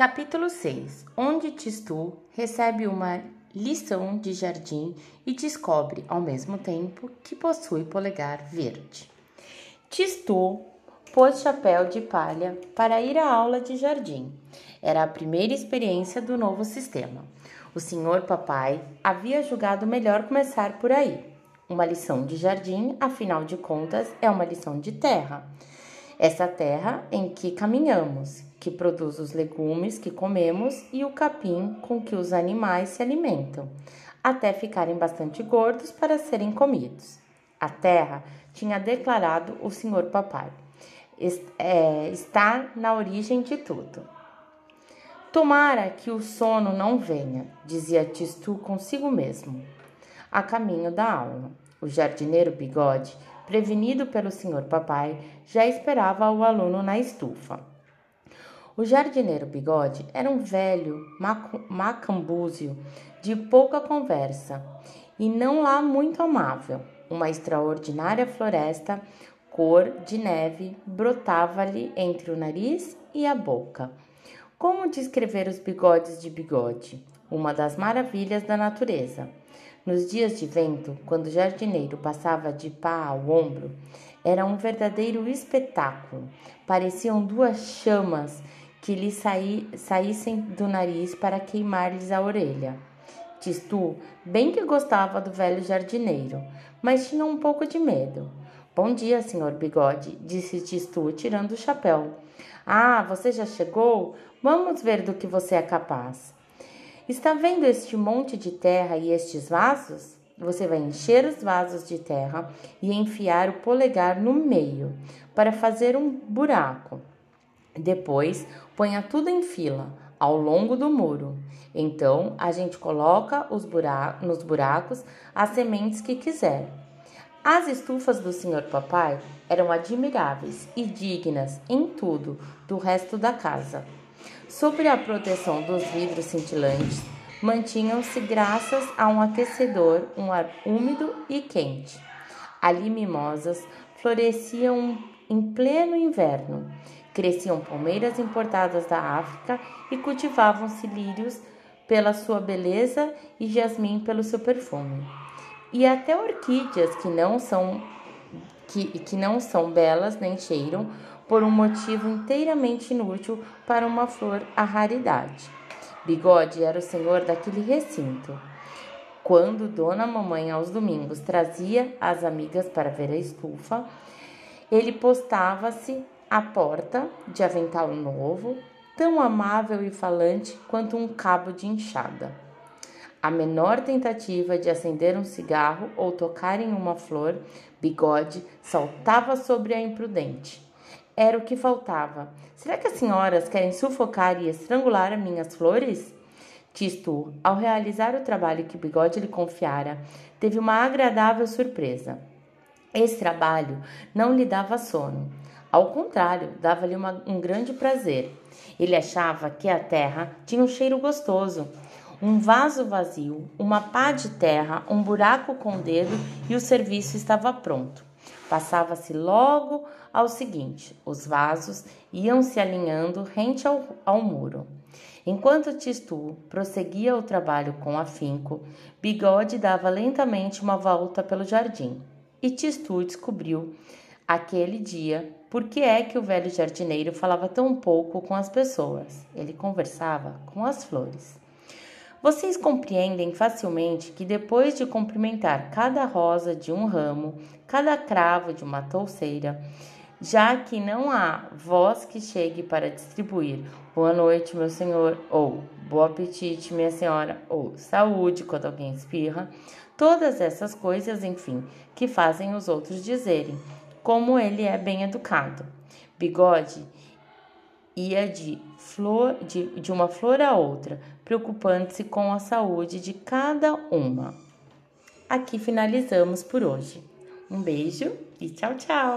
Capítulo 6 Onde Tistu recebe uma lição de jardim e descobre, ao mesmo tempo, que possui polegar verde. Tistu pôs chapéu de palha para ir à aula de jardim. Era a primeira experiência do novo sistema. O senhor papai havia julgado melhor começar por aí. Uma lição de jardim, afinal de contas, é uma lição de terra. Essa terra em que caminhamos, que produz os legumes que comemos e o capim com que os animais se alimentam, até ficarem bastante gordos para serem comidos. A terra tinha declarado o senhor papai. É, está na origem de tudo. Tomara que o sono não venha, dizia Tistu consigo mesmo, a caminho da aula. O jardineiro Bigode, prevenido pelo senhor papai, já esperava o aluno na estufa. O jardineiro Bigode era um velho macambúzio de pouca conversa e não lá muito amável. Uma extraordinária floresta cor de neve brotava-lhe entre o nariz e a boca. Como descrever os bigodes de bigode? Uma das maravilhas da natureza. Nos dias de vento, quando o jardineiro passava de pá ao ombro, era um verdadeiro espetáculo. Pareciam duas chamas que lhe saí, saíssem do nariz para queimar-lhes a orelha. Tistu bem que gostava do velho jardineiro, mas tinha um pouco de medo. Bom dia, senhor Bigode, disse Tistu, tirando o chapéu. Ah, você já chegou? Vamos ver do que você é capaz. Está vendo este monte de terra e estes vasos? Você vai encher os vasos de terra e enfiar o polegar no meio para fazer um buraco. Depois, ponha tudo em fila ao longo do muro. Então, a gente coloca os buracos, nos buracos as sementes que quiser. As estufas do senhor papai eram admiráveis e dignas em tudo do resto da casa. Sobre a proteção dos vidros cintilantes, mantinham-se graças a um aquecedor, um ar úmido e quente. Ali mimosas floresciam em pleno inverno Cresciam palmeiras importadas da África e cultivavam-se lírios pela sua beleza e jasmim pelo seu perfume. E até orquídeas que não são que, que não são belas nem cheiram, por um motivo inteiramente inútil para uma flor a raridade. Bigode era o senhor daquele recinto. Quando Dona Mamãe aos domingos trazia as amigas para ver a estufa, ele postava-se a porta, de avental novo, tão amável e falante quanto um cabo de enxada. A menor tentativa de acender um cigarro ou tocar em uma flor, bigode saltava sobre a imprudente. Era o que faltava. Será que as senhoras querem sufocar e estrangular minhas flores? Tistu, ao realizar o trabalho que Bigode lhe confiara, teve uma agradável surpresa. Esse trabalho não lhe dava sono. Ao contrário, dava-lhe um grande prazer. Ele achava que a terra tinha um cheiro gostoso. Um vaso vazio, uma pá de terra, um buraco com o dedo e o serviço estava pronto. Passava-se logo ao seguinte: os vasos iam se alinhando rente ao, ao muro. Enquanto Tistu prosseguia o trabalho com afinco, Bigode dava lentamente uma volta pelo jardim. E Tistu descobriu aquele dia por que é que o velho jardineiro falava tão pouco com as pessoas? Ele conversava com as flores. Vocês compreendem facilmente que depois de cumprimentar cada rosa de um ramo, cada cravo de uma touceira, já que não há voz que chegue para distribuir boa noite, meu senhor, ou bom apetite, minha senhora, ou saúde quando alguém espirra, todas essas coisas, enfim, que fazem os outros dizerem como ele é bem educado. Bigode ia de, flor, de, de uma flor a outra, preocupando-se com a saúde de cada uma. Aqui finalizamos por hoje. Um beijo e tchau, tchau!